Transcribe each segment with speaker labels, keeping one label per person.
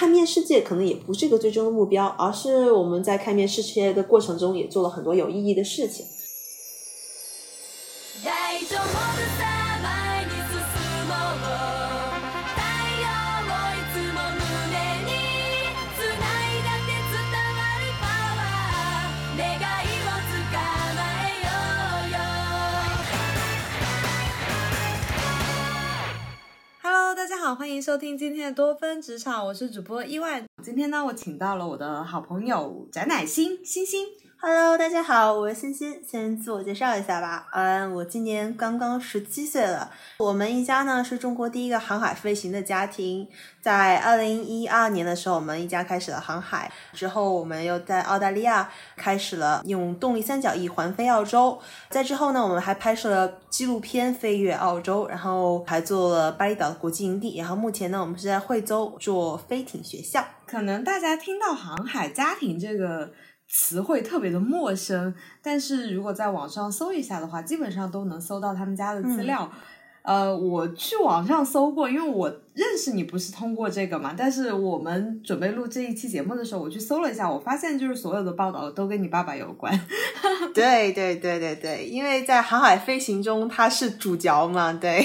Speaker 1: 看面世界可能也不是一个最终的目标，而是我们在看面世界的过程中也做了很多有意义的事情。
Speaker 2: 欢迎收听今天的多芬职场，我是主播意外。今天呢，我请到了我的好朋友翟乃欣欣欣。
Speaker 1: Hello，大家好，我是欣欣。先自我介绍一下吧。嗯，我今年刚刚十七岁了。我们一家呢是中国第一个航海飞行的家庭。在二零一二年的时候，我们一家开始了航海。之后，我们又在澳大利亚开始了用动力三角翼环飞澳洲。在之后呢，我们还拍摄了纪录片《飞越澳洲》，然后还做了巴厘岛国际营地。然后目前呢，我们是在惠州做飞艇学校。
Speaker 2: 可能大家听到航海家庭这个。词汇特别的陌生，但是如果在网上搜一下的话，基本上都能搜到他们家的资料。呃，我去网上搜过，因为我认识你不是通过这个嘛。但是我们准备录这一期节目的时候，我去搜了一下，我发现就是所有的报道都跟你爸爸有关。
Speaker 1: 对对对对对，因为在航海飞行中他是主角嘛，对。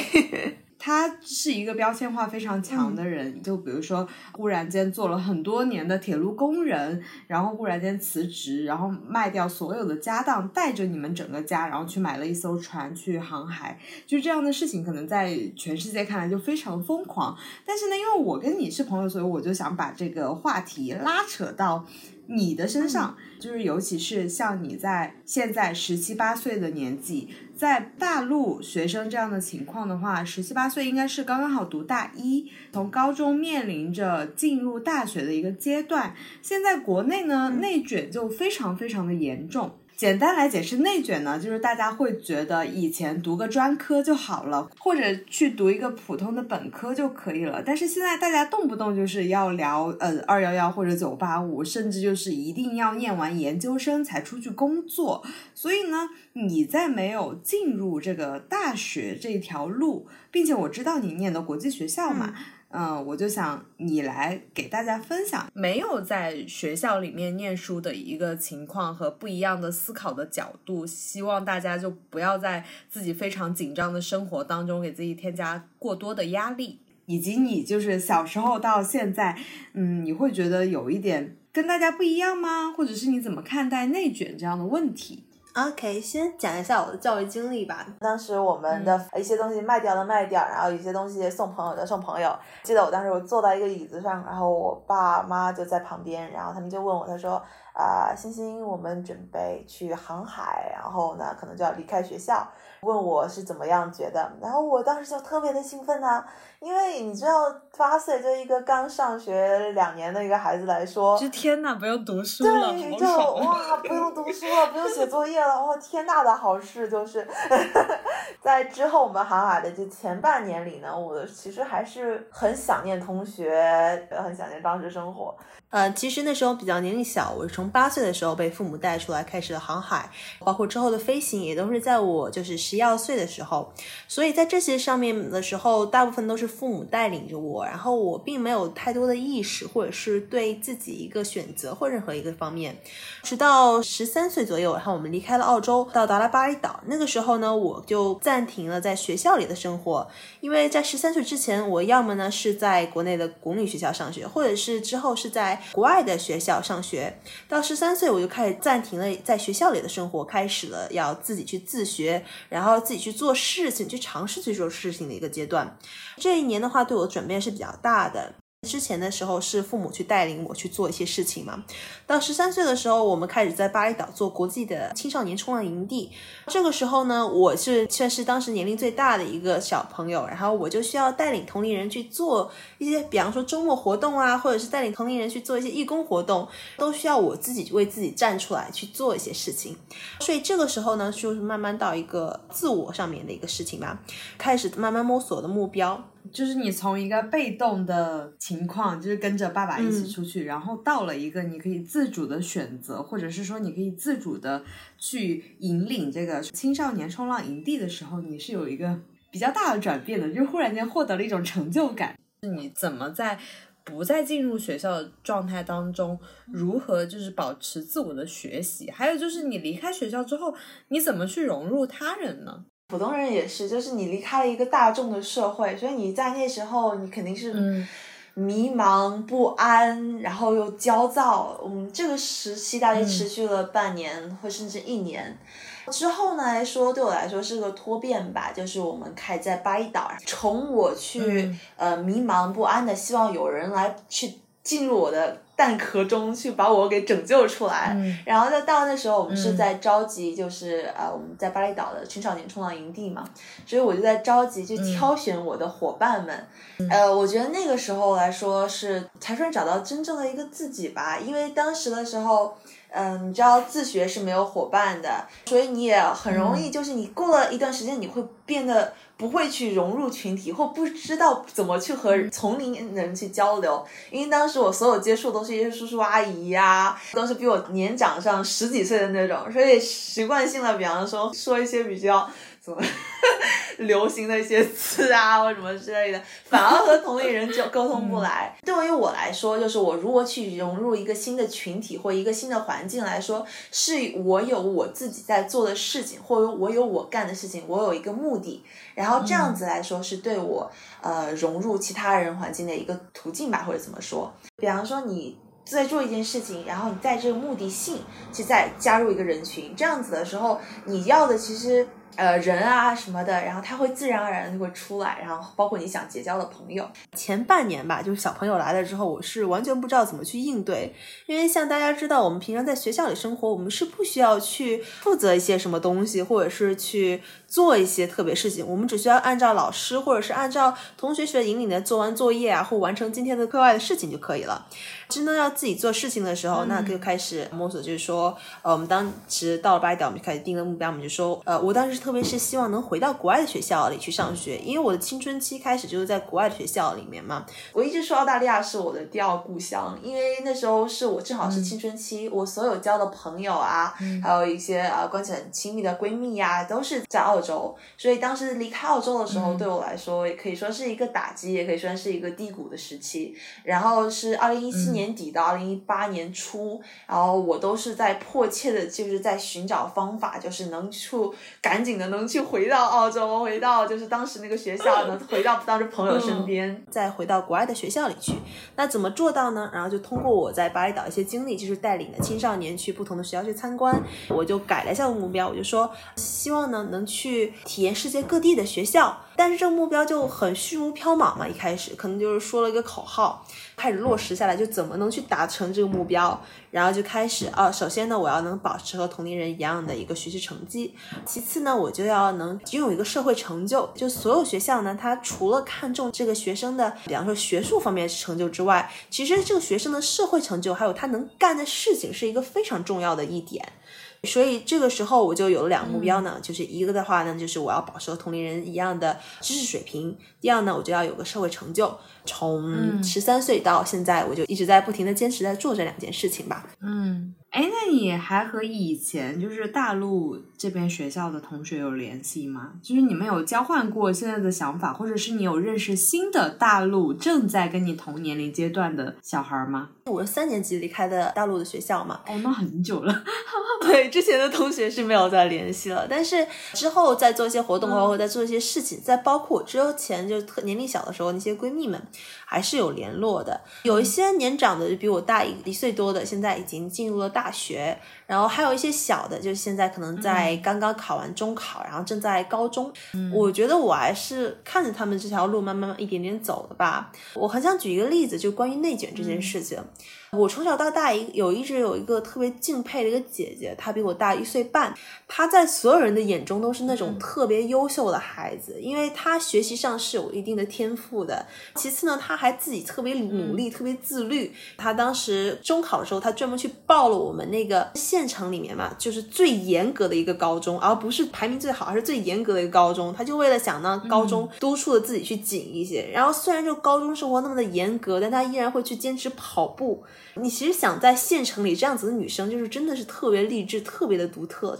Speaker 2: 他是一个标签化非常强的人，就比如说，忽然间做了很多年的铁路工人，然后忽然间辞职，然后卖掉所有的家当，带着你们整个家，然后去买了一艘船去航海，就这样的事情，可能在全世界看来就非常疯狂。但是呢，因为我跟你是朋友，所以我就想把这个话题拉扯到。你的身上，就是尤其是像你在现在十七八岁的年纪，在大陆学生这样的情况的话，十七八岁应该是刚刚好读大一，从高中面临着进入大学的一个阶段。现在国内呢，内卷就非常非常的严重。简单来解释内卷呢，就是大家会觉得以前读个专科就好了，或者去读一个普通的本科就可以了。但是现在大家动不动就是要聊呃二幺幺或者九八五，甚至就是一定要念完研究生才出去工作。所以呢，你在没有进入这个大学这条路，并且我知道你念的国际学校嘛。嗯我就想你来给大家分享。没有在学校里面念书的一个情况和不一样的思考的角度，希望大家就不要在自己非常紧张的生活当中给自己添加过多的压力，以及你就是小时候到现在，嗯，你会觉得有一点跟大家不一样吗？或者是你怎么看待内卷这样的问题？
Speaker 1: ？OK，先讲一下我的教育经历吧。当时我们的一些东西卖掉的卖掉，然后有些东西送朋友的送朋友。记得我当时我坐到一个椅子上，然后我爸妈就在旁边，然后他们就问我，他说。啊，星星，我们准备去航海，然后呢，可能就要离开学校。问我是怎么样觉得，然后我当时就特别的兴奋啊，因为你知道，八岁就一个刚上学两年的一个孩子来说，
Speaker 2: 就天呐，不用读书了，
Speaker 1: 对，就哇，不用读书了，不用写作业了，哇，天大的好事就是，在之后我们航海的这前半年里呢，我其实还是很想念同学，很想念当时生活。呃，其实那时候比较年龄小，我是从八岁的时候被父母带出来开始了航海，包括之后的飞行也都是在我就是十一二岁的时候，所以在这些上面的时候，大部分都是父母带领着我，然后我并没有太多的意识，或者是对自己一个选择或任何一个方面，直到十三岁左右，然后我们离开了澳洲，到达了巴厘岛，那个时候呢，我就暂停了在学校里的生活，因为在十三岁之前，我要么呢是在国内的公立学校上学，或者是之后是在。国外的学校上学，到十三岁我就开始暂停了在学校里的生活，开始了要自己去自学，然后自己去做事情，去尝试去做事情的一个阶段。这一年的话，对我的转变是比较大的。之前的时候是父母去带领我去做一些事情嘛。到十三岁的时候，我们开始在巴厘岛做国际的青少年冲浪营地。这个时候呢，我是算是当时年龄最大的一个小朋友，然后我就需要带领同龄人去做一些，比方说周末活动啊，或者是带领同龄人去做一些义工活动，都需要我自己为自己站出来去做一些事情。所以这个时候呢，就是慢慢到一个自我上面的一个事情吧，开始慢慢摸索的目标。
Speaker 2: 就是你从一个被动的情况，就是跟着爸爸一起出去，然后到了一个你可以自主的选择，或者是说你可以自主的去引领这个青少年冲浪营地的时候，你是有一个比较大的转变的，就忽然间获得了一种成就感。你怎么在不再进入学校的状态当中，如何就是保持自我的学习？还有就是你离开学校之后，你怎么去融入他人呢？
Speaker 1: 普通人也是，就是你离开了一个大众的社会，所以你在那时候你肯定是迷茫不安，然后又焦躁。嗯，这个时期大概持续了半年或甚至一年。之后呢来说，对我来说是个脱变吧，就是我们开在巴厘岛，从我去呃迷茫不安的，希望有人来去进入我的蛋壳中去把我给拯救出来。然后在到那时候，我们是在召集，就是呃我们在巴厘岛的青少年冲浪营地嘛，所以我就在召集，就挑选我的伙伴们。呃，我觉得那个时候来说是才算找到真正的一个自己吧，因为当时的时候。嗯，你知道自学是没有伙伴的，所以你也很容易，就是你过了一段时间，你会变得不会去融入群体，或不知道怎么去和同龄人去交流。因为当时我所有接触都是一些叔叔阿姨呀，都是比我年长上十几岁的那种，所以习惯性的，比方说说一些比较。什么 流行的一些词啊，或什么之类的，反而和同龄人就沟通不来。对于我来说，就是我如果去融入一个新的群体或一个新的环境来说，是我有我自己在做的事情，或者我有我干的事情，我有一个目的，然后这样子来说是对我呃融入其他人环境的一个途径吧，或者怎么说？比方说你在做一件事情，然后你在这个目的性去再加入一个人群，这样子的时候，你要的其实。呃，人啊什么的，然后他会自然而然就会出来，然后包括你想结交的朋友。前半年吧，就是小朋友来了之后，我是完全不知道怎么去应对，因为像大家知道，我们平常在学校里生活，我们是不需要去负责一些什么东西，或者是去做一些特别事情，我们只需要按照老师或者是按照同学学引领的做完作业啊，或完成今天的课外的事情就可以了。真的要自己做事情的时候，那就开始摸索，就是说，呃，我们当时到了巴厘岛，我们就开始定了目标，我们就说，呃，我当时特别是希望能回到国外的学校里去上学，因为我的青春期开始就是在国外的学校里面嘛。我一直说澳大利亚是我的第二故乡，因为那时候是我正好是青春期，我所有交的朋友啊，还有一些呃关系很亲密的闺蜜呀，都是在澳洲，所以当时离开澳洲的时候，对我来说也可以说是一个打击，也可以说是一个低谷的时期。然后是二零一七。年底到二零一八年初，然后我都是在迫切的，就是在寻找方法，就是能去赶紧的能去回到澳洲，回到就是当时那个学校，能回到当时朋友身边，再回到国外的学校里去。那怎么做到呢？然后就通过我在巴厘岛一些经历，就是带领的青少年去不同的学校去参观，我就改了一下目标，我就说希望呢能去去体验世界各地的学校。但是这个目标就很虚无缥缈嘛，一开始可能就是说了一个口号，开始落实下来就怎么能去达成这个目标，然后就开始啊，首先呢，我要能保持和同龄人一样的一个学习成绩，其次呢，我就要能拥有一个社会成就，就所有学校呢，它除了看重这个学生的，比方说学术方面成就之外，其实这个学生的社会成就还有他能干的事情是一个非常重要的一点。所以这个时候我就有了两个目标呢，就是一个的话呢，就是我要保持和同龄人一样的知识水平；第二呢，我就要有个社会成就。从十三岁到现在，我就一直在不停的坚持在做这两件事情吧。
Speaker 2: 嗯。哎，那你还和以前就是大陆这边学校的同学有联系吗？就是你们有交换过现在的想法，或者是你有认识新的大陆正在跟你同年龄阶段的小孩吗？
Speaker 1: 我是三年级离开的大陆的学校嘛。
Speaker 2: 哦，那很久了。
Speaker 1: 对，之前的同学是没有再联系了，但是之后再做一些活动，包括在做一些事情，在包括之前就特年龄小的时候那些闺蜜们。还是有联络的，有一些年长的就比我大一一岁多的，现在已经进入了大学，然后还有一些小的，就是现在可能在刚刚考完中考，然后正在高中。我觉得我还是看着他们这条路慢慢一点点走的吧。我很想举一个例子，就关于内卷这件事情。我从小到大一有一直有一个特别敬佩的一个姐姐，她比我大一岁半，她在所有人的眼中都是那种特别优秀的孩子，因为她学习上是有一定的天赋的。其次呢，她还自己特别努力，特别自律。她当时中考的时候，她专门去报了我们那个县城里面嘛，就是最严格的一个高中，而不是排名最好，而是最严格的一个高中。她就为了想让高中督促的自己去紧一些。然后虽然就高中生活那么的严格，但她依然会去坚持跑步。你其实想在县城里这样子的女生，就是真的是特别励志特别的独特。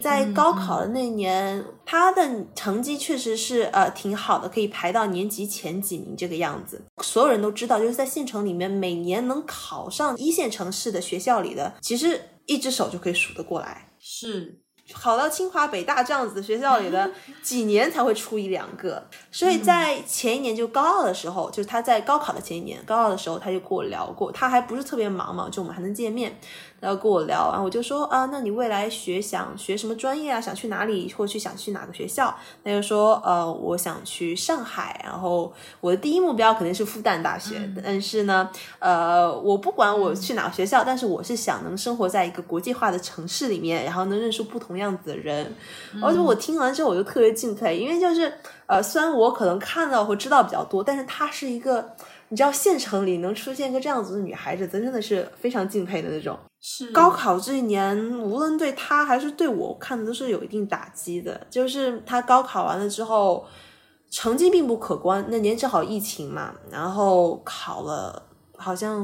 Speaker 1: 在高考的那年，她的成绩确实是呃挺好的，可以排到年级前几名这个样子。所有人都知道，就是在县城里面，每年能考上一线城市的学校里的，其实一只手就可以数得过来。
Speaker 2: 是。
Speaker 1: 考到清华北大这样子的学校里的几年才会出一两个，所以在前一年就高二的时候，就是他在高考的前一年，高二的时候他就跟我聊过，他还不是特别忙嘛，就我们还能见面。然后跟我聊，然后我就说啊，那你未来学想学什么专业啊？想去哪里，或者去想去哪个学校？他就说，呃，我想去上海。然后我的第一目标肯定是复旦大学，但是呢，呃，我不管我去哪个学校，但是我是想能生活在一个国际化的城市里面，然后能认识不同样子的人。而且我听完之后，我就特别敬佩，因为就是呃，虽然我可能看到或知道比较多，但是她是一个，你知道，县城里能出现一个这样子的女孩子，真真的是非常敬佩的那种。
Speaker 2: 是
Speaker 1: 高考这一年，无论对他还是对我，看的都是有一定打击的。就是他高考完了之后，成绩并不可观。那年正好疫情嘛，然后考了好像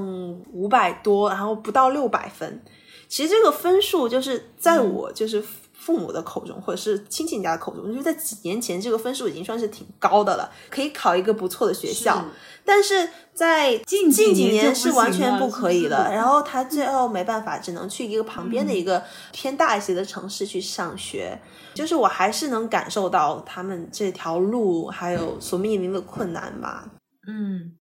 Speaker 1: 五百多，然后不到六百分。其实这个分数就是在我就是父母的口中，或者是亲戚家的口中，就是在几年前这个分数已经算是挺高的了，可以考一个不错的学校。但是在近
Speaker 2: 近
Speaker 1: 几
Speaker 2: 年
Speaker 1: 是完全
Speaker 2: 不
Speaker 1: 可以的，然后他最后没办法，只能去一个旁边的一个偏大一些的城市去上学。就是我还是能感受到他们这条路还有所面临的困难吧。
Speaker 2: 嗯，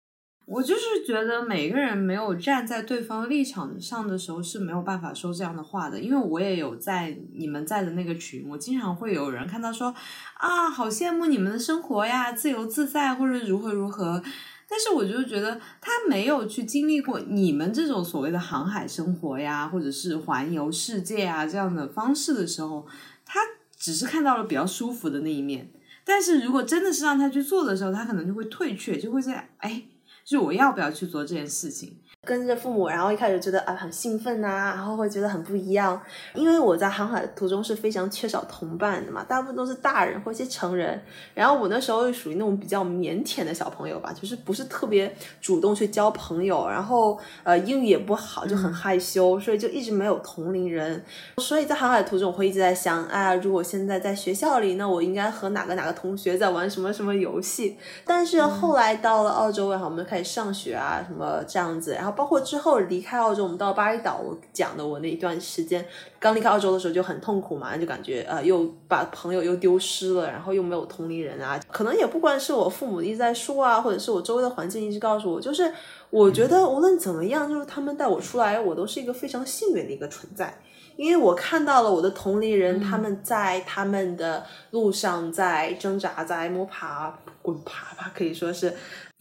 Speaker 2: 我就是觉得每个人没有站在对方立场上的时候是没有办法说这样的话的，因为我也有在你们在的那个群，我经常会有人看到说啊，好羡慕你们的生活呀，自由自在或者如何如何。但是我就觉得他没有去经历过你们这种所谓的航海生活呀，或者是环游世界啊这样的方式的时候，他只是看到了比较舒服的那一面。但是如果真的是让他去做的时候，他可能就会退却，就会在哎，就我要不要去做这件事情？
Speaker 1: 跟着父母，然后一开始觉得啊很兴奋呐，然后会觉得很不一样，因为我在航海途中是非常缺少同伴的嘛，大部分都是大人或一些成人，然后我那时候又属于那种比较腼腆的小朋友吧，就是不是特别主动去交朋友，然后呃英语也不好，就很害羞，所以就一直没有同龄人，所以在航海途中我会一直在想，哎，如果现在在学校里，那我应该和哪个哪个同学在玩什么什么游戏？但是后来到了澳洲，然后我们开始上学啊什么这样子，然后。包括之后离开澳洲，我们到巴厘岛，我讲的我那一段时间，刚离开澳洲的时候就很痛苦嘛，就感觉呃又把朋友又丢失了，然后又没有同龄人啊，可能也不管是我父母一直在说啊，或者是我周围的环境一直告诉我，就是我觉得无论怎么样，就是他们带我出来，我都是一个非常幸运的一个存在，因为我看到了我的同龄人，他们在他们的路上在挣扎，在摸爬滚爬吧，可以说是。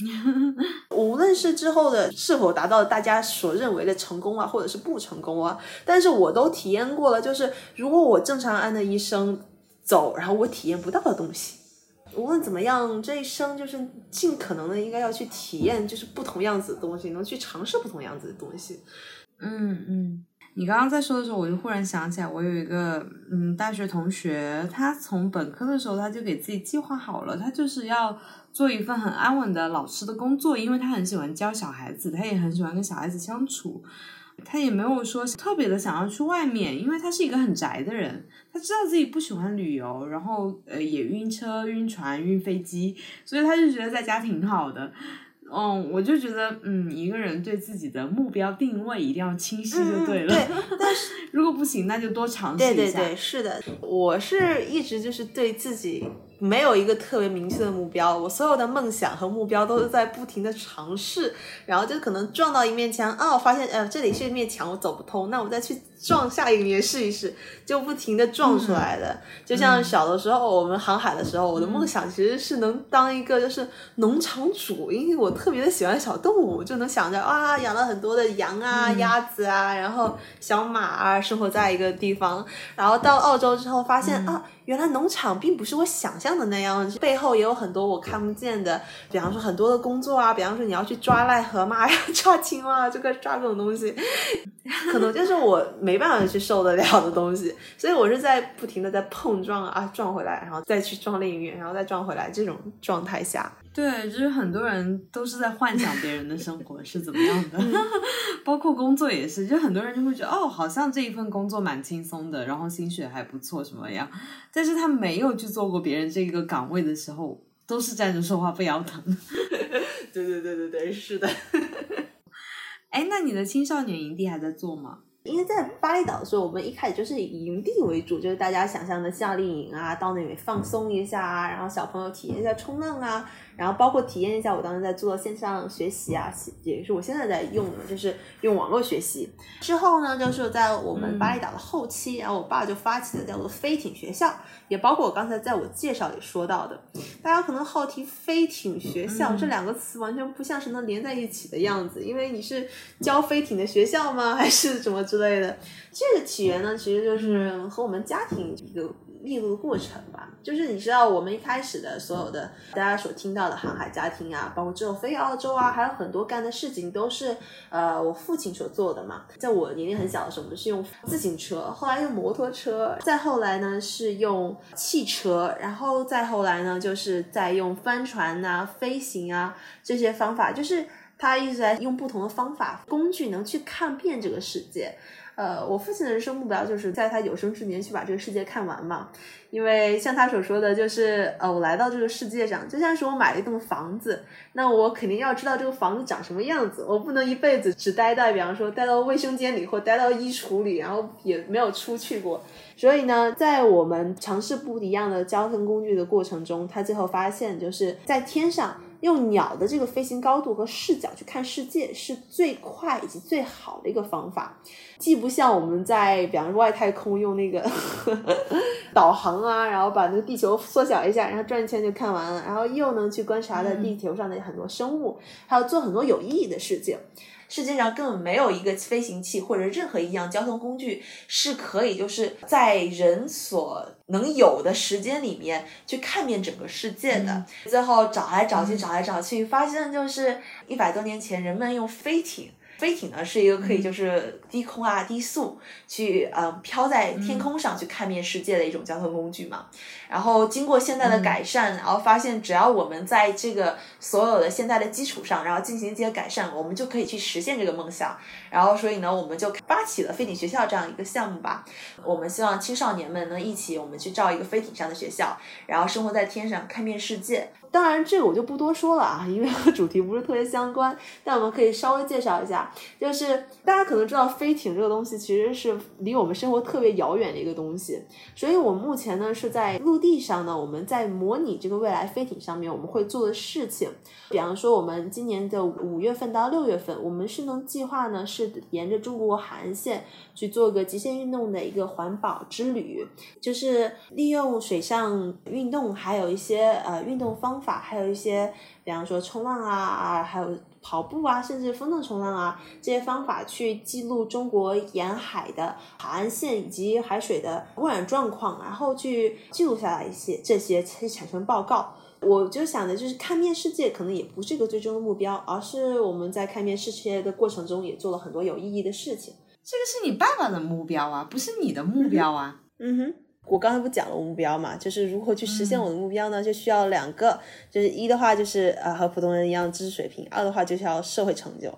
Speaker 1: 无论是之后的是否达到大家所认为的成功啊，或者是不成功啊，但是我都体验过了。就是如果我正常按的一生走，然后我体验不到的东西，无论怎么样，这一生就是尽可能的应该要去体验，就是不同样子的东西，能去尝试不同样子的东西。
Speaker 2: 嗯嗯。你刚刚在说的时候，我就忽然想起来，我有一个嗯大学同学，他从本科的时候他就给自己计划好了，他就是要做一份很安稳的老师的工作，因为他很喜欢教小孩子，他也很喜欢跟小孩子相处，他也没有说特别的想要去外面，因为他是一个很宅的人，他知道自己不喜欢旅游，然后呃也晕车、晕船、晕飞机，所以他就觉得在家挺好的。嗯，我就觉得，嗯，一个人对自己的目标定位一定要清晰就对了。
Speaker 1: 对，但是
Speaker 2: 如果不行，那就多尝试
Speaker 1: 一下。对对对，是的，我是一直就是对自己没有一个特别明确的目标，我所有的梦想和目标都是在不停的尝试，然后就可能撞到一面墙，啊，发现呃这里是一面墙，我走不通，那我再去。撞下一个面试一试，就不停的撞出来的。就像小的时候，我们航海的时候，我的梦想其实是能当一个就是农场主，因为我特别的喜欢小动物，就能想着啊，养了很多的羊啊、鸭子啊，然后小马啊，生活在一个地方。然后到澳洲之后，发现啊。原来农场并不是我想象的那样，背后也有很多我看不见的，比方说很多的工作啊，比方说你要去抓癞蛤蟆呀、抓青蛙，这个抓这种东西，可能就是我没办法去受得了的东西，所以我是在不停的在碰撞啊，撞回来，然后再去撞另一面，然后再撞回来这种状态下。
Speaker 2: 对，就是很多人都是在幻想别人的生活是怎么样的，包 包括工作也是，就很多人就会觉得哦，好像这一份工作蛮轻松的，然后薪水还不错，什么样？但是他没有去做过别人这个岗位的时候，都是站着说话不腰疼。
Speaker 1: 对对对对对，是的。
Speaker 2: 哎，那你的青少年营地还在做吗？
Speaker 1: 因为在巴厘岛的时候，我们一开始就是以营地为主，就是大家想象的夏令营啊，到那里放松一下啊，然后小朋友体验一下冲浪啊。然后包括体验一下，我当时在做线上学习啊，也是我现在在用的，就是用网络学习。之后呢，就是在我们巴厘岛的后期，然后我爸就发起了叫做飞艇学校，也包括我刚才在我介绍里说到的。大家可能好奇飞艇学校这两个词完全不像是能连在一起的样子，因为你是教飞艇的学校吗，还是什么之类的？这个起源呢，其实就是和我们家庭一个。密录的过程吧，就是你知道我们一开始的所有的大家所听到的航海家庭啊，包括之后飞澳洲啊，还有很多干的事情都是呃我父亲所做的嘛。在我年龄很小的时候，我们是用自行车，后来用摩托车，再后来呢是用汽车，然后再后来呢就是在用帆船啊、飞行啊这些方法，就是他一直在用不同的方法工具，能去看遍这个世界。呃，我父亲的人生目标就是在他有生之年去把这个世界看完嘛。因为像他所说的，就是呃，我来到这个世界上，就像是我买了一栋房子，那我肯定要知道这个房子长什么样子。我不能一辈子只待在，比方说待到卫生间里或待到衣橱里，然后也没有出去过。所以呢，在我们尝试不一样的交通工具的过程中，他最后发现，就是在天上。用鸟的这个飞行高度和视角去看世界是最快以及最好的一个方法，既不像我们在比方说外太空用那个 导航啊，然后把那个地球缩小一下，然后转一圈就看完了，然后又能去观察到地球上的很多生物，还有做很多有意义的事情。世界上根本没有一个飞行器或者任何一样交通工具是可以就是在人所能有的时间里面去看遍整个世界的。最后找来找去，找来找去，发现就是一百多年前人们用飞艇。飞艇呢是一个可以就是低空啊低速去呃飘在天空上去看遍世界的一种交通工具嘛。然后经过现在的改善，然后发现只要我们在这个所有的现在的基础上，然后进行一些改善，我们就可以去实现这个梦想。然后所以呢，我们就发起了飞艇学校这样一个项目吧。我们希望青少年们能一起，我们去造一个飞艇上的学校，然后生活在天上看遍世界。当然，这个我就不多说了啊，因为和主题不是特别相关。但我们可以稍微介绍一下，就是大家可能知道飞艇这个东西其实是离我们生活特别遥远的一个东西，所以我们目前呢是在陆地上呢，我们在模拟这个未来飞艇上面我们会做的事情。比方说，我们今年的五月份到六月份，我们是能计划呢是沿着中国海岸线去做个极限运动的一个环保之旅，就是利用水上运动，还有一些呃运动方。法还有一些，比方说冲浪啊，还有跑步啊，甚至风筝冲浪啊，这些方法去记录中国沿海的海岸线以及海水的污染状况，然后去记录下来一些这些，去产生报告。我就想的就是看遍世界，可能也不是一个最终的目标，而是我们在看遍世界的过程中，也做了很多有意义的事情。
Speaker 2: 这个是你爸爸的目标啊，不是你的目标啊。
Speaker 1: 嗯哼。我刚才不讲了目标嘛，就是如何去实现我的目标呢？就需要两个，就是一的话就是呃和普通人一样知识水平，二的话就是要社会成就。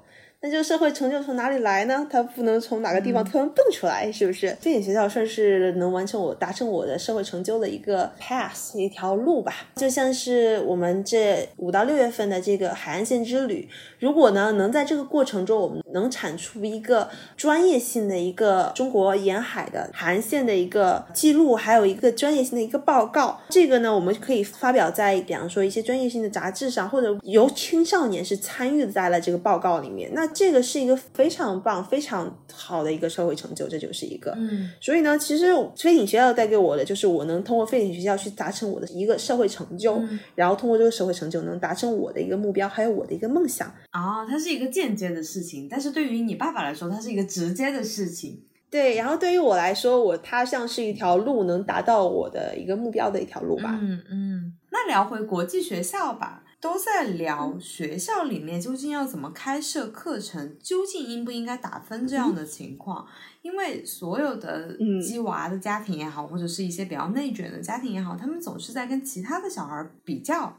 Speaker 1: 那这个社会成就从哪里来呢？它不能从哪个地方突然蹦出来，是不是？飞行学校算是能完成我达成我的社会成就的一个 path 一条路吧。就像是我们这五到六月份的这个海岸线之旅，如果呢能在这个过程中，我们能产出一个专业性的一个中国沿海的海岸线的一个记录，还有一个专业性的一个报告，这个呢我们可以发表在比方说一些专业性的杂志上，或者由青少年是参与在了这个报告里面。那这个是一个非常棒、非常好的一个社会成就，这就是一个。
Speaker 2: 嗯，
Speaker 1: 所以呢，其实飞艇学校带给我的，就是我能通过飞艇学校去达成我的一个社会成就，然后通过这个社会成就能达成我的一个目标，还有我的一个梦想。
Speaker 2: 哦，它是一个间接的事情，但是对于你爸爸来说，它是一个直接的事情。
Speaker 1: 对，然后对于我来说，我它像是一条路，能达到我的一个目标的一条路吧。
Speaker 2: 嗯嗯，那聊回国际学校吧。都在聊学校里面究竟要怎么开设课程，究竟应不应该打分这样的情况，因为所有的鸡娃的家庭也好，或者是一些比较内卷的家庭也好，他们总是在跟其他的小孩比较。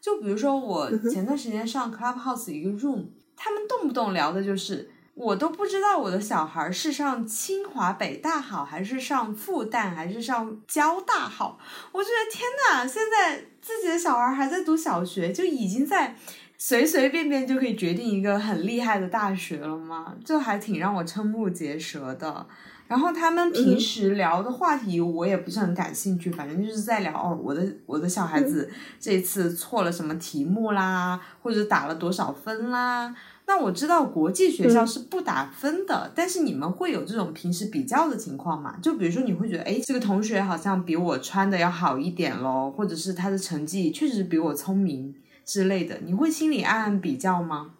Speaker 2: 就比如说我前段时间上 Clubhouse 一个 room，他们动不动聊的就是我都不知道我的小孩是上清华北大好，还是上复旦，还是上交大好。我觉得天呐，现在自己的小孩还在读小学，就已经在随随便便就可以决定一个很厉害的大学了吗？就还挺让我瞠目结舌的。然后他们平时聊的话题我也不是很感兴趣，反正就是在聊哦，我的我的小孩子这次错了什么题目啦，或者打了多少分啦。那我知道国际学校是不打分的，但是你们会有这种平时比较的情况吗？就比如说你会觉得，哎，这个同学好像比我穿的要好一点喽，或者是他的成绩确实比我聪明之类的，你会心里暗暗比较吗？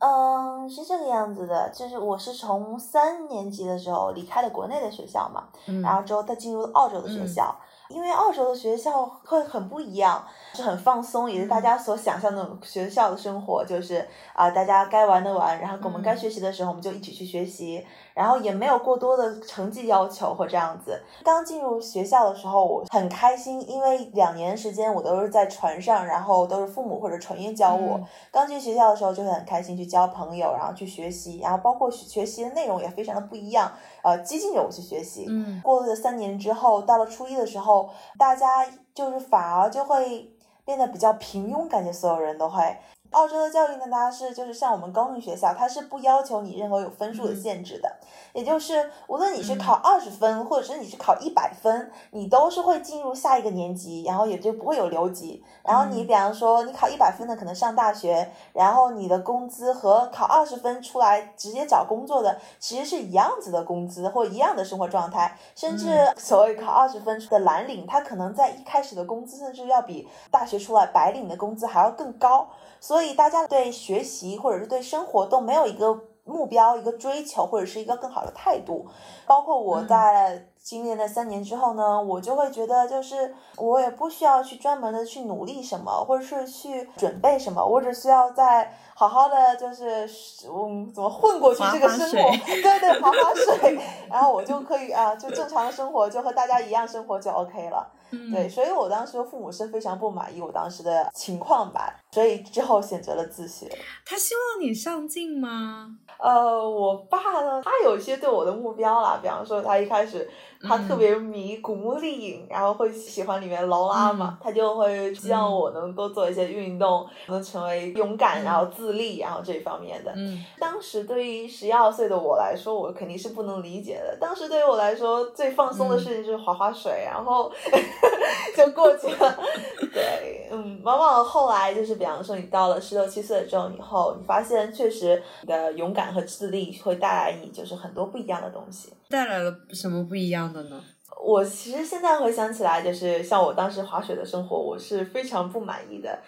Speaker 1: 嗯，是这个样子的，就是我是从三年级的时候离开了国内的学校嘛，然后之后再进入澳洲的学校。因为澳洲的学校会很不一样，是很放松，也是大家所想象那种学校的生活，就是啊，大家该玩的玩，然后我们该学习的时候，我们就一起去学习，然后也没有过多的成绩要求或这样子。刚进入学校的时候，我很开心，因为两年时间我都是在船上，然后都是父母或者船员教我。刚进学校的时候就会很开心，去交朋友，然后去学习，然后包括学习的内容也非常的不一样。呃，激进着我去学习。嗯，过了三年之后，到了初一的时候，大家就是反而就会变得比较平庸，感觉所有人都会。澳洲的教育呢，它是就是像我们公立学校，它是不要求你任何有分数的限制的，也就是无论你是考二十分，或者是你是考一百分，你都是会进入下一个年级，然后也就不会有留级。然后你比方说你考一百分的可能上大学，然后你的工资和考二十分出来直接找工作的其实是一样子的工资或一样的生活状态，甚至所谓考二十分的蓝领，他可能在一开始的工资甚至要比大学出来白领的工资还要更高。所以大家对学习或者是对生活都没有一个目标、一个追求，或者是一个更好的态度。包括我在经历那三年之后呢，我就会觉得，就是我也不需要去专门的去努力什么，或者是去准备什么，我只需要在好好的就是嗯怎么混过去这个生活，对 对，划划水，然后我就可以啊，就正常的生活，就和大家一样生活就 OK 了。对，所以我当时父母是非常不满意我当时的情况吧，所以之后选择了自学。
Speaker 2: 他希望你上进吗？
Speaker 1: 呃，我爸呢，他有一些对我的目标啦，比方说他一开始。他特别迷古墓丽影，然后会喜欢里面劳拉嘛，他就会希望我能多做一些运动，能成为勇敢，然后自立，然后这一方面的。嗯，当时对于十一二岁的我来说，我肯定是不能理解的。当时对于我来说，最放松的事情就是划划水，然后 就过去了。对，嗯，往往后来就是，比方说你到了十六七岁之后以后，你发现确实你的勇敢和自立会带来你就是很多不一样的东西。
Speaker 2: 带来了什么不一样的呢？
Speaker 1: 我其实现在回想起来，就是像我当时滑雪的生活，我是非常不满意的。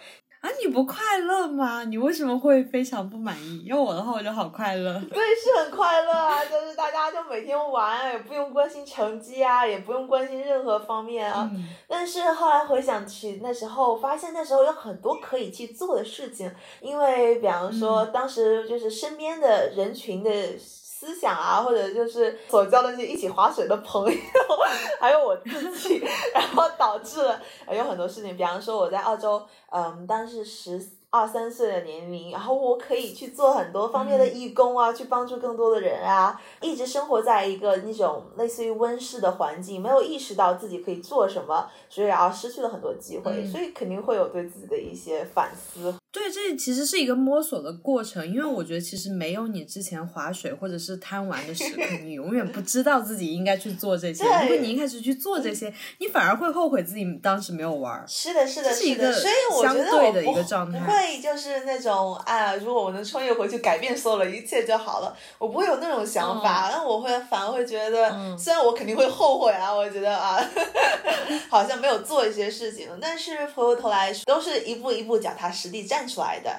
Speaker 2: 啊，你不快乐吗？你为什么会非常不满意？因为我的话，我就好快乐。
Speaker 1: 对，是很快乐啊，就是大家就每天玩，也不用关心成绩啊，也不用关心任何方面啊。但是后来回想起那时候，发现那时候有很多可以去做的事情，因为比方说当时就是身边的人群的。思想啊，或者就是所交的那些一起划水的朋友，还有我自己，然后导致了有很多事情。比方说我在澳洲，嗯，当时十二三岁的年龄，然后我可以去做很多方面的义工啊，去帮助更多的人啊，一直生活在一个那种类似于温室的环境，没有意识到自己可以做什么，所以而失去了很多机会，所以肯定会有对自己的一些反思。
Speaker 2: 对，这其实是一个摸索的过程，因为我觉得其实没有你之前划水或者是贪玩的时刻，你永远不知道自己应该去做这些。如果你一开始去做这些，你反而会后悔自己当时没有玩。
Speaker 1: 是的，是的，
Speaker 2: 是
Speaker 1: 的。所以我觉得
Speaker 2: 我不
Speaker 1: 不会就是那种啊，如果我能穿越回去改变所有的一切就好了，我不会有那种想法。那我会反而会觉得，虽然我肯定会后悔啊，我觉得啊，好像没有做一些事情，但是回过头来都是一步一步脚踏实地站。出来的，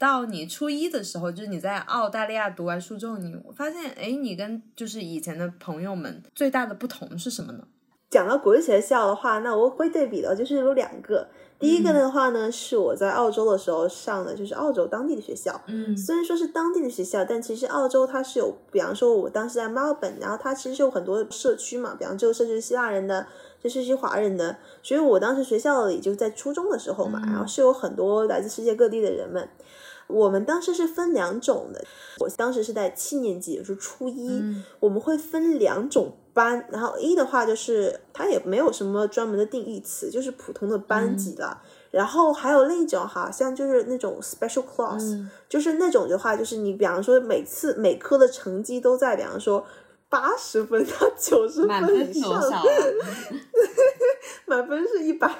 Speaker 2: 到你初一的时候，就是你在澳大利亚读完书之后，你发现，哎，你跟就是以前的朋友们最大的不同是什么呢？
Speaker 1: 讲到国际学校的话，那我会对比的，就是有两个。第一个的话呢，是我在澳洲的时候上的，就是澳洲当地的学校。嗯，虽然说是当地的学校，但其实澳洲它是有，比方说我当时在墨尔本，然后它其实有很多社区嘛，比方这个社区是希腊人的。这是些华人的，所以我当时学校里就在初中的时候嘛，然后是有很多来自世界各地的人们，我们当时是分两种的，我当时是在七年级，也就是初一，我们会分两种班，然后一的话就是它也没有什么专门的定义词，就是普通的班级了。然后还有另一种，好像就是那种 special class，就是那种的话，就是你比方说每次每科的成绩都在，比方说八十分到九十分以上，满分是一百。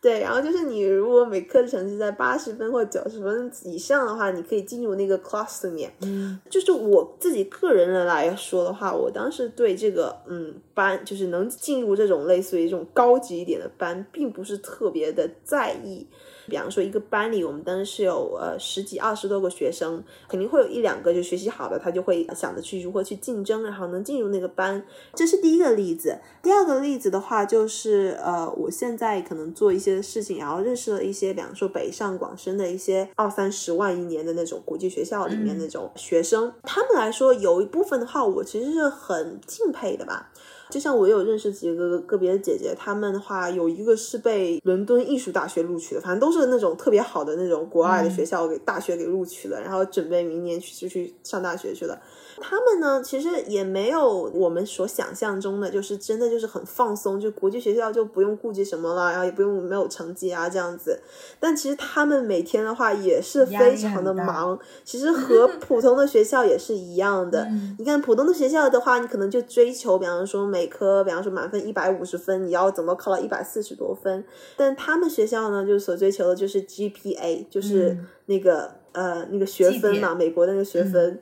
Speaker 1: 对，然后就是你如果每科的成绩在八十分或九十分以上的话，你可以进入那个 class 里面。
Speaker 2: 嗯，
Speaker 1: 就是我自己个人的来说的话，我当时对这个嗯班，就是能进入这种类似于这种高级一点的班，并不是特别的在意。比方说，一个班里，我们当时是有呃十几、二十多个学生，肯定会有一两个就学习好的，他就会想着去如何去竞争，然后能进入那个班。这是第一个例子。第二个例子的话，就是呃，我现在可能做一些事情，然后认识了一些，比方说北上广深的一些二三十万一年的那种国际学校里面那种学生，他们来说，有一部分的话，我其实是很敬佩的吧。就像我有认识几个个别的姐姐，她们的话有一个是被伦敦艺术大学录取的，反正都是那种特别好的那种国外的学校给大学给录取了，然后准备明年去就去上大学去了。他们呢，其实也没有我们所想象中的，就是真的就是很放松，就国际学校就不用顾及什么了，然后也不用没有成绩啊这样子。但其实他们每天的话也是非常的忙，其实和普通的学校也是一样的。你看普通的学校的话，你可能就追求，比方说每科，比方说满分一百五十分，你要怎么考到一百四十多分？但他们学校呢，就是所追求的就是 GPA，就是那个呃那个学分嘛，美国那个学分。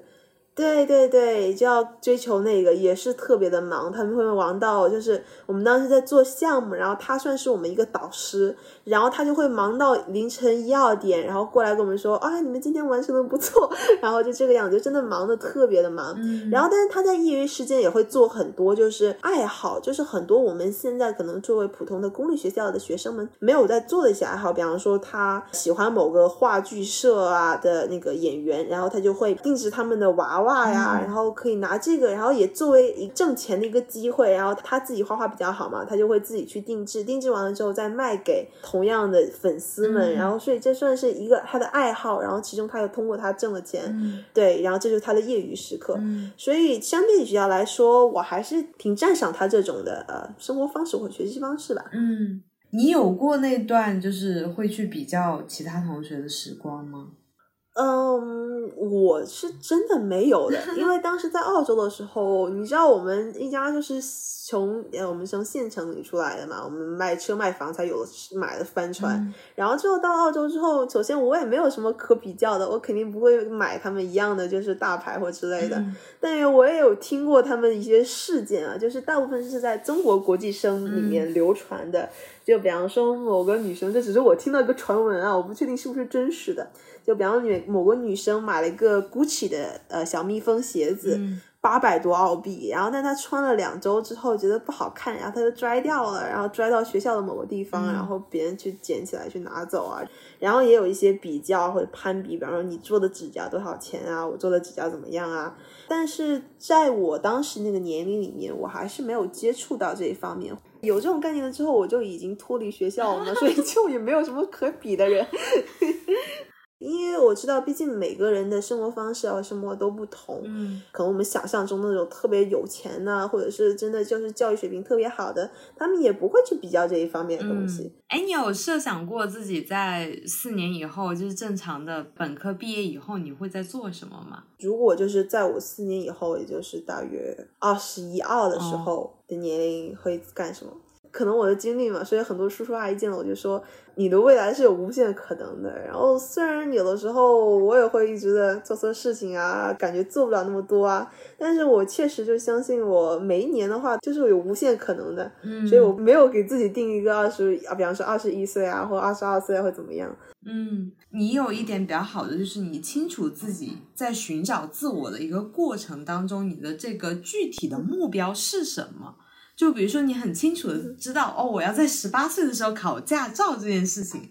Speaker 1: 对对对，就要追求那个，也是特别的忙。他们会忙到，就是我们当时在做项目，然后他算是我们一个导师，然后他就会忙到凌晨一二点，然后过来跟我们说啊，你们今天完成的不错，然后就这个样子，就真的忙的特别的忙。然后，但是他在业余时间也会做很多，就是爱好，就是很多我们现在可能作为普通的公立学校的学生们没有在做的一些爱好，比方说他喜欢某个话剧社啊的那个演员，然后他就会定制他们的娃娃。画呀，然后可以拿这个，然后也作为一挣钱的一个机会。然后他自己画画比较好嘛，他就会自己去定制，定制完了之后再卖给同样的粉丝们。然后，所以这算是一个他的爱好。然后，其中他又通过他挣了钱，对，然后这就是他的业余时刻。所以，相比学校来说，我还是挺赞赏他这种的呃生活方式或学习方式吧。
Speaker 2: 嗯，你有过那段就是会去比较其他同学的时光吗？
Speaker 1: 嗯，我是真的没有的，因为当时在澳洲的时候，你知道我们一家就是从呃我们从县城里出来的嘛，我们卖车卖房才有了买了帆船，然后之后到澳洲之后，首先我也没有什么可比较的，我肯定不会买他们一样的就是大牌或之类的，但是我也有听过他们一些事件啊，就是大部分是在中国国际生里面流传的，就比方说某个女生，这只是我听到一个传闻啊，我不确定是不是真实的。就比方女某个女生买了一个 Gucci 的呃小蜜蜂鞋子，八百多澳币，然后但她穿了两周之后觉得不好看，然后她就拽掉了，然后拽到学校的某个地方，然后别人去捡起来去拿走啊，然后也有一些比较或者攀比，比方说你做的指甲多少钱啊，我做的指甲怎么样啊？但是在我当时那个年龄里面，我还是没有接触到这一方面。有这种概念了之后，我就已经脱离学校了，所以 就也没有什么可比的人。因为我知道，毕竟每个人的生活方式啊，什么都不同。
Speaker 2: 嗯，
Speaker 1: 可能我们想象中那种特别有钱呐，或者是真的就是教育水平特别好的，他们也不会去比较这一方面的东西。
Speaker 2: 哎，你有设想过自己在四年以后，就是正常的本科毕业以后，你会在做什么吗？
Speaker 1: 如果就是在我四年以后，也就是大约二十一二的时候的年龄，会干什么？可能我的经历嘛，所以很多叔叔阿姨见了我就说。你的未来是有无限可能的。然后虽然有的时候我也会一直在做错事情啊，感觉做不了那么多啊，但是我确实就相信我每一年的话就是有无限可能的。
Speaker 2: 嗯，
Speaker 1: 所以我没有给自己定一个二十啊，比方说二十一岁啊，或二十二岁啊会怎么样。
Speaker 2: 嗯，你有一点比较好的就是你清楚自己在寻找自我的一个过程当中，你的这个具体的目标是什么。就比如说，你很清楚的知道哦，我要在十八岁的时候考驾照这件事情，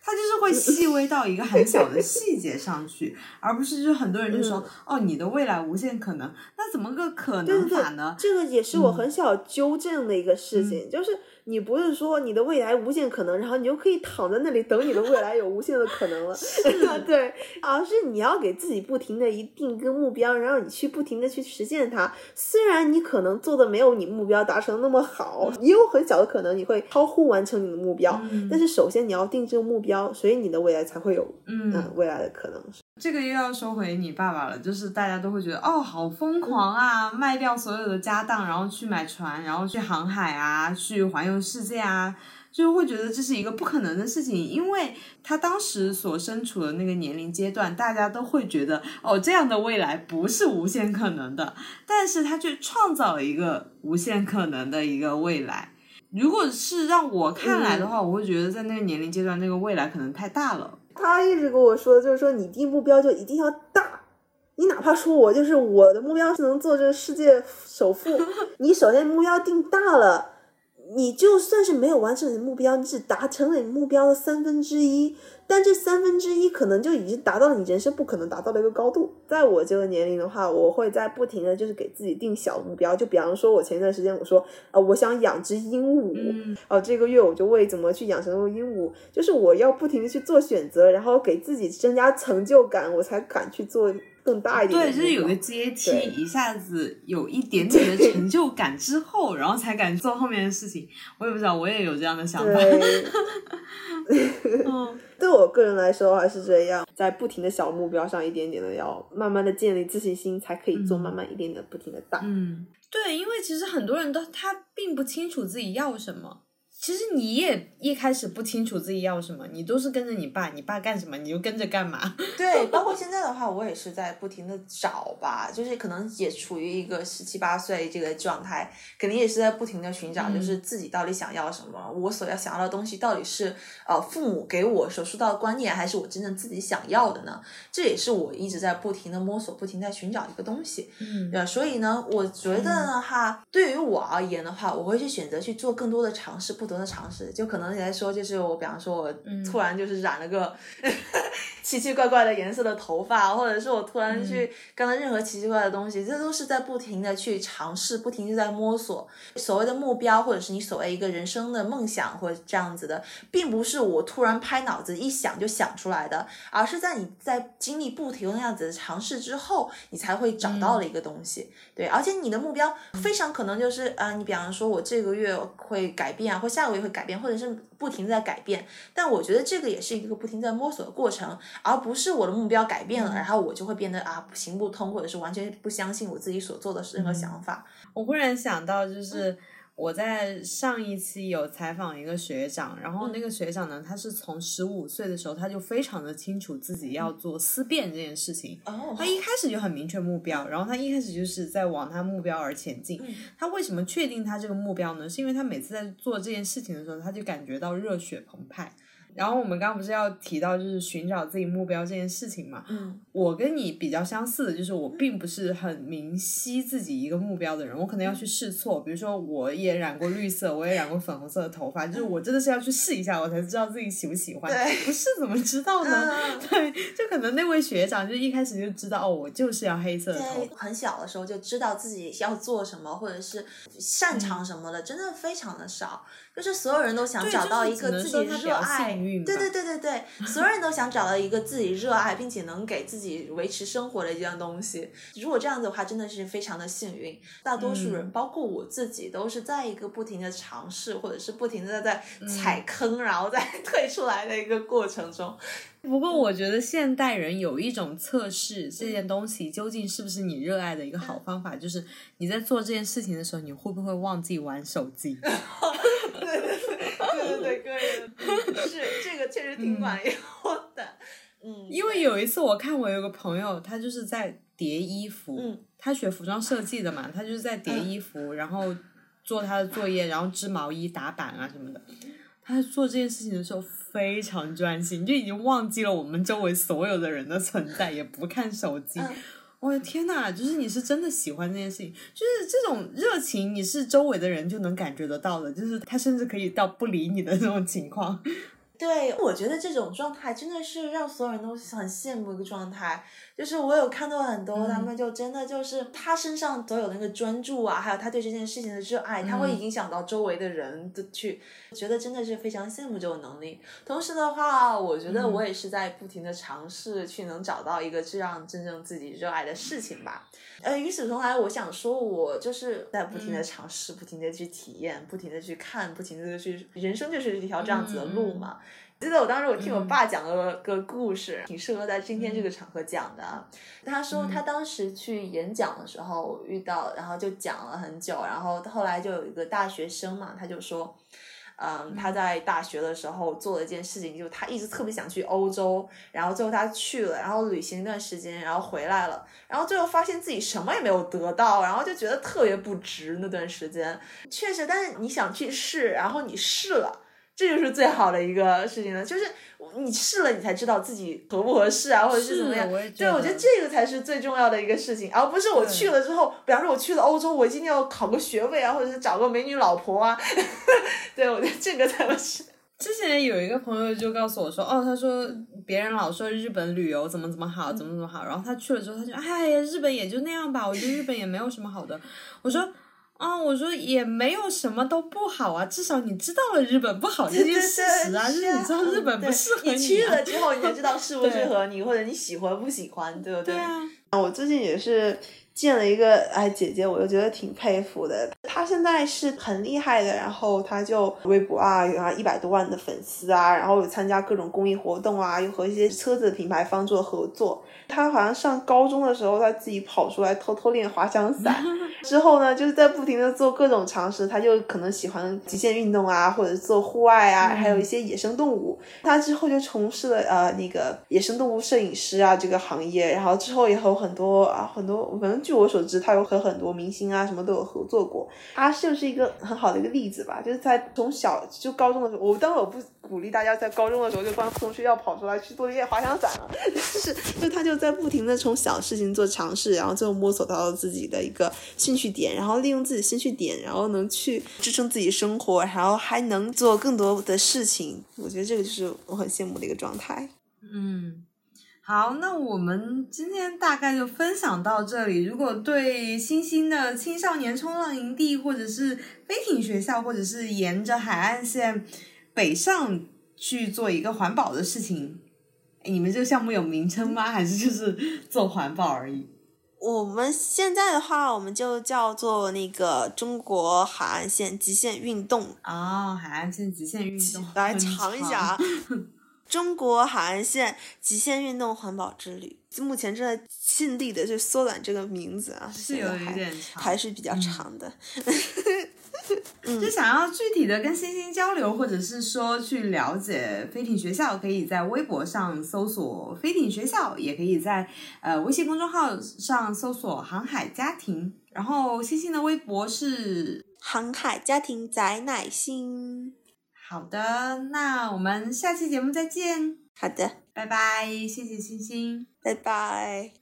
Speaker 2: 它它就是会细微到一个很小的细节上去，而不是就很多人就说、哦，你的未来无限可能，那怎么个可能法呢？
Speaker 3: 这个也是我很想纠正的一个事情，就是你不是说你的未来无限可能，然后你就可以躺在那里等你的未来有无限的可能了 对，而是你要给自己不停的一定一个目标，然后你去不停的去实现它。虽然你可能做的没有你目标达成那么好，也有很小的可能你会超乎完成你的目标，但是首先你要定这个目标，所以你的未来才会有
Speaker 2: 嗯
Speaker 3: 嗯未来的可能。
Speaker 2: 这个又要说回你爸爸了，就是大家都会觉得哦，好疯狂啊，卖掉所有的家当，然后去买船，然后去航海啊，去环游世界啊，就会觉得这是一个不可能的事情，因为他当时所身处的那个年龄阶段，大家都会觉得哦，这样的未来不是无限可能的，但是他却创造了一个无限可能的一个未来。如果是让我看来的话，我会觉得在那个年龄阶段，那个未来可能太大了。
Speaker 3: 他一直跟我说的就是说，你定目标就一定要大。你哪怕说我就是我的目标是能做这个世界首富，你首先目标定大了，你就算是没有完成你的目标，你只达成了你目标的三分之一，但这三分之一可能就已经达到了你人生不可能达到的一个高度。在我这个年龄的话，我会在不停的就是给自己定小目标，就比方说，我前一段时间我说，呃，我想养只鹦鹉，
Speaker 2: 嗯
Speaker 3: 哦，这个月我就为怎么去养成鹦鹉，就是我要不停的去做选择，然后给自己增加成就感，我才敢去做更大一点
Speaker 2: 对，就是有个阶梯，一下子有一 点点的成就感之后，然后才敢做后面的事情。我也不知道，我也有这样的想法。
Speaker 3: 对，
Speaker 2: 嗯，
Speaker 3: 对我个人来说还是这样，在不停的小目标上，一点点的要慢慢的建立自信心，才可以做慢慢一点点不停的大。
Speaker 2: 嗯，对，因为其实很多人都他并不清楚自己要什么。其实你也一开始不清楚自己要什么，你都是跟着你爸，你爸干什么你就跟着干嘛。
Speaker 1: 对，包括现在的话，我也是在不停的找吧，就是可能也处于一个十七八岁这个状态，肯定也是在不停的寻找，就是自己到底想要什么，我所要想要的东西到底是呃父母给我所塑造的观念，还是我真正自己想要的呢？这也是我一直在不停的摸索、不停地在寻找一个东西。
Speaker 2: 嗯
Speaker 1: 对，所以呢，我觉得呢，哈，对于我而言的话，我会去选择去做更多的尝试，不同的尝试。就可能你来说，就是我，比方说，我突然就是染了个 奇奇怪怪的颜色的头发，或者是我突然去干了任何奇奇怪怪的东西，这都是在不停的去尝试，不停的在摸索。所谓的目标，或者是你所谓一个人生的梦想，或者这样子的，并不是我突然拍脑子一想就想出来的，而是在你在经历不停那样子的尝试之后，你才会找到了一个东西。对，而且你的目标非常可能就是啊、呃你比方说我这个月会改变啊，或下个月会改变，或者是不停地在改变。但我觉得这个也是一个不停在摸索的过程，而不是我的目标改变了，然后我就会变得啊行不通，或者是完全不相信我自己所做的任何想法。
Speaker 2: 我忽然想到，就是我在上一期有采访一个学长，然后那个学长呢，他是从十五岁的时候他就非常的清楚自己要做思辨这件事情。
Speaker 1: 哦
Speaker 2: 他一开始就很明确目标，然后他一开始就是在往他目标而前进。他为什么确定他这个目标呢？是因为他每次在做这件事情的时候，他就感觉到热血澎湃。然后我们刚刚不是要提到就是寻找自己目标这件事情嘛？
Speaker 1: 嗯
Speaker 2: 我跟你比较相似的就是，我并不是很明晰自己一个目标的人，我可能要去试错。比如说，我也染过绿色，我也染过粉红色的头发，就是我真的是要去试一下，我才知道自己喜不喜欢。
Speaker 1: 对
Speaker 2: 不试怎么知道呢？
Speaker 1: 嗯
Speaker 2: 对，就可能那位学长就一开始就知道，哦，我就是要黑色的头
Speaker 1: 在很小的时候就知道自己要做什么，或者是擅长什么的，真的非常的少。就是所有人都想找到一个自己热爱，
Speaker 2: 幸
Speaker 1: 对对对对对，所有人都想找到一个自己热爱并且能给自己维持生活的一样东西。如果这样子的话，真的是非常的幸运。大多数人，
Speaker 2: 嗯
Speaker 1: 包括我自己，都是在一个不停的尝试，或者是不停的在
Speaker 2: 嗯
Speaker 1: 踩坑，然后再 退出来的一个过程中。
Speaker 2: 不过，我觉得现代人有一种测试这件东西究竟是不是你热爱的一个好方法，就是你在做这件事情的时候，你会不会忘记玩手机？
Speaker 1: 对对对对对对，个人嗯是这个确实挺管用的。嗯，
Speaker 2: 因为有一次我看我有个朋友，他就是在叠衣服，
Speaker 1: 嗯
Speaker 2: 他学服装设计的嘛，他就是在叠衣服，然后做他的作业，然后织毛衣、打板啊什么的。他做这件事情的时候非常专心，就已经忘记了我们周围所有的人的存在，也不看手机。
Speaker 1: 嗯
Speaker 2: 我的天呐，就是你是真的喜欢这件事情，就是这种热情，你是周围的人就能感觉得到的，就是他甚至可以到不理你的这种情况。
Speaker 1: 对，我觉得这种状态真的是让所有人都很羡慕一个状态。就是我有看到很多，他们就真的就是他身上所有的那个专注啊，还有他对这件事情的热爱，他会影响到周围的人的去，觉得真的是非常羡慕这种能力。同时的话，我觉得我也是在不停的尝试去能找到一个这样真正自己热爱的事情吧。呃，与此同来，我想说，我就是在不停的尝试，不停的去体验，不停的去看，不停的去，人生就是一条这样子的路嘛。记得我当时我听我爸讲了个故事，挺适合在今天这个场合讲的。他说他当时去演讲的时候遇到，然后就讲了很久，然后后来就有一个大学生嘛，他就说。嗯，他在大学的时候做了一件事情，就是他一直特别想去欧洲，然后最后他去了，然后旅行一段时间，然后回来了，然后最后发现自己什么也没有得到，然后就觉得特别不值那段时间。确实，但是你想去试，然后你试了。这就是最好的一个事情了，就是你试了，你才知道自己合不合适啊，或者是怎么样。对，我觉得这个才是最重要的一个事情，而不是我去了之后，比方说我去了欧洲，我一定要考个学位啊，或者是找个美女老婆啊。对，我觉得这个才是。
Speaker 2: 之前有一个朋友就告诉我说，哦，他说别人老说日本旅游怎么怎么好，怎么怎么好，然后他去了之后，他就哎呀，日本也就那样吧，我觉得日本也没有什么好的。我说。啊，我说也没有什么都不好啊，至少你知道了日本不好这件事实啊，就是你知道日本不适合
Speaker 1: 你。你去了之后，你就知道适不适合你，或者你喜欢不喜欢，对不对？
Speaker 2: 对啊。
Speaker 3: 我最近也是见了一个哎姐姐，我就觉得挺佩服的。她现在是很厉害的，然后她就微博啊有啊一百多万的粉丝啊，然后有参加各种公益活动啊，又和一些车子品牌方做合作。她好像上高中的时候，她自己跑出来偷偷练滑翔伞，之后呢，就是在不停的做各种尝试。她就可能喜欢极限运动啊，或者做户外啊，还有一些野生动物。她之后就从事了呃那个野生动物摄影师啊这个行业，然后之后也有很多啊很多，反正据我所知，他有和很多明星啊什么都有合作过。他就是一个很好的一个例子吧，就是在从小就高中的时候，我当然我不鼓励大家在高中的时候就光从学校跑出来去做一些滑翔伞了，就是就他就。在不停的从小事情做尝试，然后最后摸索到了自己的一个兴趣点，然后利用自己兴趣点，然后能去支撑自己生活，然后还能做更多的事情。我觉得这个就是我很羡慕的一个状态。
Speaker 2: 嗯，好，那我们今天大概就分享到这里。如果对新兴的青少年冲浪营地，或者是飞艇学校，或者是沿着海岸线北上去做一个环保的事情。你们这个项目有名称吗？还是就是做环保而已？
Speaker 3: 我们现在的话，我们就叫做那个中国海岸线极限运动
Speaker 2: 啊，海岸线极限运动，
Speaker 3: 来尝一下啊！中国海岸线极限运动环保之旅，目前正在尽力的去缩短这个名字啊，
Speaker 2: 是有一点
Speaker 3: 长，还是比较长的。
Speaker 2: 就想要具体的跟星星交流，或者是说去了解飞艇学校，可以在微博上搜索“飞艇学校”，也可以在呃微信公众号上搜索“航海家庭”。然后星星的微博是“
Speaker 3: 航海家庭宅奶心”。
Speaker 2: 好的，那我们下期节目再见。
Speaker 3: 好的，
Speaker 2: 拜拜，谢谢星星，
Speaker 3: 拜拜。